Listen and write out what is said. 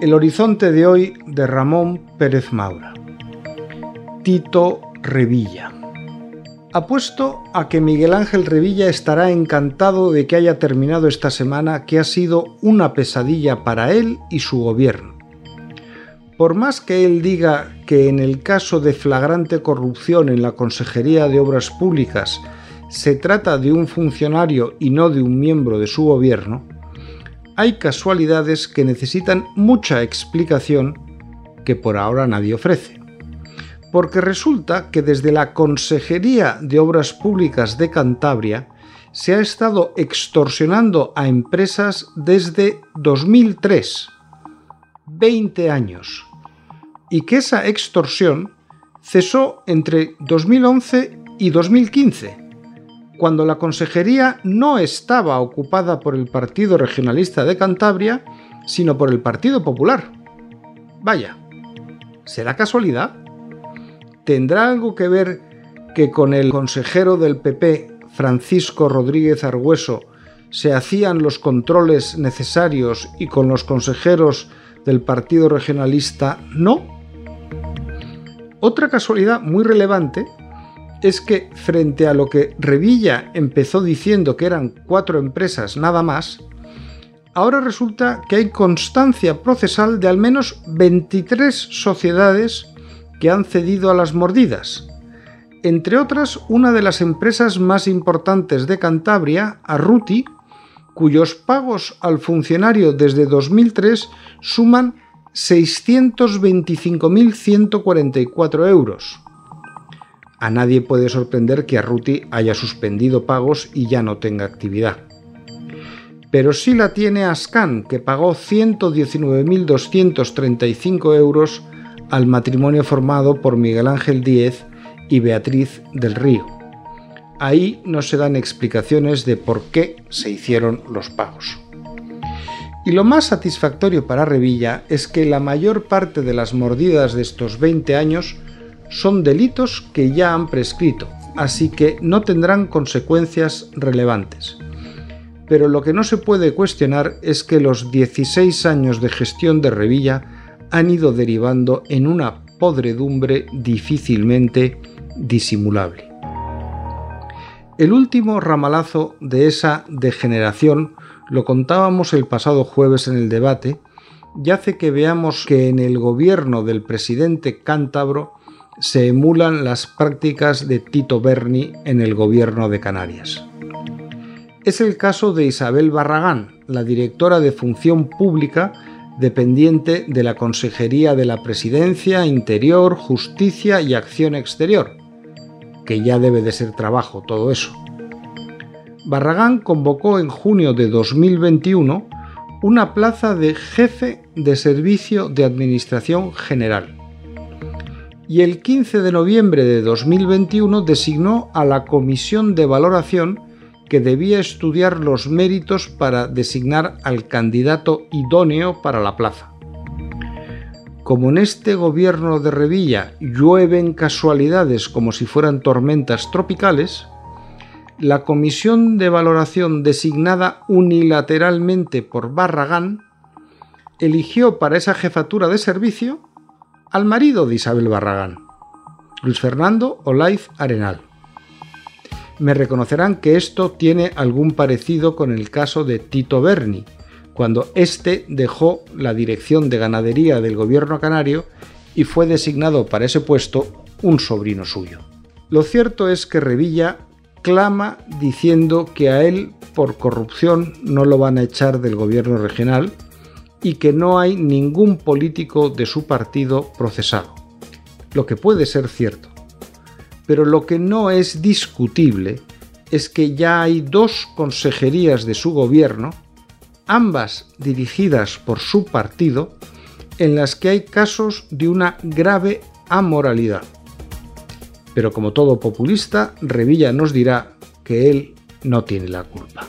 El horizonte de hoy de Ramón Pérez Maura. Tito Revilla. Apuesto a que Miguel Ángel Revilla estará encantado de que haya terminado esta semana que ha sido una pesadilla para él y su gobierno. Por más que él diga que en el caso de flagrante corrupción en la Consejería de Obras Públicas se trata de un funcionario y no de un miembro de su gobierno, hay casualidades que necesitan mucha explicación que por ahora nadie ofrece. Porque resulta que desde la Consejería de Obras Públicas de Cantabria se ha estado extorsionando a empresas desde 2003, 20 años, y que esa extorsión cesó entre 2011 y 2015 cuando la consejería no estaba ocupada por el Partido Regionalista de Cantabria, sino por el Partido Popular. Vaya, ¿será casualidad? ¿Tendrá algo que ver que con el consejero del PP, Francisco Rodríguez Argüeso, se hacían los controles necesarios y con los consejeros del Partido Regionalista no? Otra casualidad muy relevante es que frente a lo que Revilla empezó diciendo que eran cuatro empresas nada más, ahora resulta que hay constancia procesal de al menos 23 sociedades que han cedido a las mordidas. Entre otras, una de las empresas más importantes de Cantabria, Arruti, cuyos pagos al funcionario desde 2003 suman 625.144 euros. A nadie puede sorprender que Arruti haya suspendido pagos y ya no tenga actividad. Pero sí la tiene Ascan, que pagó 119.235 euros al matrimonio formado por Miguel Ángel Díez y Beatriz del Río. Ahí no se dan explicaciones de por qué se hicieron los pagos. Y lo más satisfactorio para Revilla es que la mayor parte de las mordidas de estos 20 años son delitos que ya han prescrito, así que no tendrán consecuencias relevantes. Pero lo que no se puede cuestionar es que los 16 años de gestión de Revilla han ido derivando en una podredumbre difícilmente disimulable. El último ramalazo de esa degeneración lo contábamos el pasado jueves en el debate y hace que veamos que en el gobierno del presidente cántabro se emulan las prácticas de Tito Berni en el gobierno de Canarias. Es el caso de Isabel Barragán, la directora de Función Pública dependiente de la Consejería de la Presidencia, Interior, Justicia y Acción Exterior, que ya debe de ser trabajo todo eso. Barragán convocó en junio de 2021 una plaza de jefe de servicio de Administración General y el 15 de noviembre de 2021 designó a la comisión de valoración que debía estudiar los méritos para designar al candidato idóneo para la plaza. Como en este gobierno de Revilla llueven casualidades como si fueran tormentas tropicales, la comisión de valoración designada unilateralmente por Barragán eligió para esa jefatura de servicio al marido de Isabel Barragán, Luis Fernando Olaiz Arenal. Me reconocerán que esto tiene algún parecido con el caso de Tito Berni, cuando éste dejó la dirección de ganadería del gobierno canario y fue designado para ese puesto un sobrino suyo. Lo cierto es que Revilla clama diciendo que a él por corrupción no lo van a echar del gobierno regional y que no hay ningún político de su partido procesado, lo que puede ser cierto. Pero lo que no es discutible es que ya hay dos consejerías de su gobierno, ambas dirigidas por su partido, en las que hay casos de una grave amoralidad. Pero como todo populista, Revilla nos dirá que él no tiene la culpa.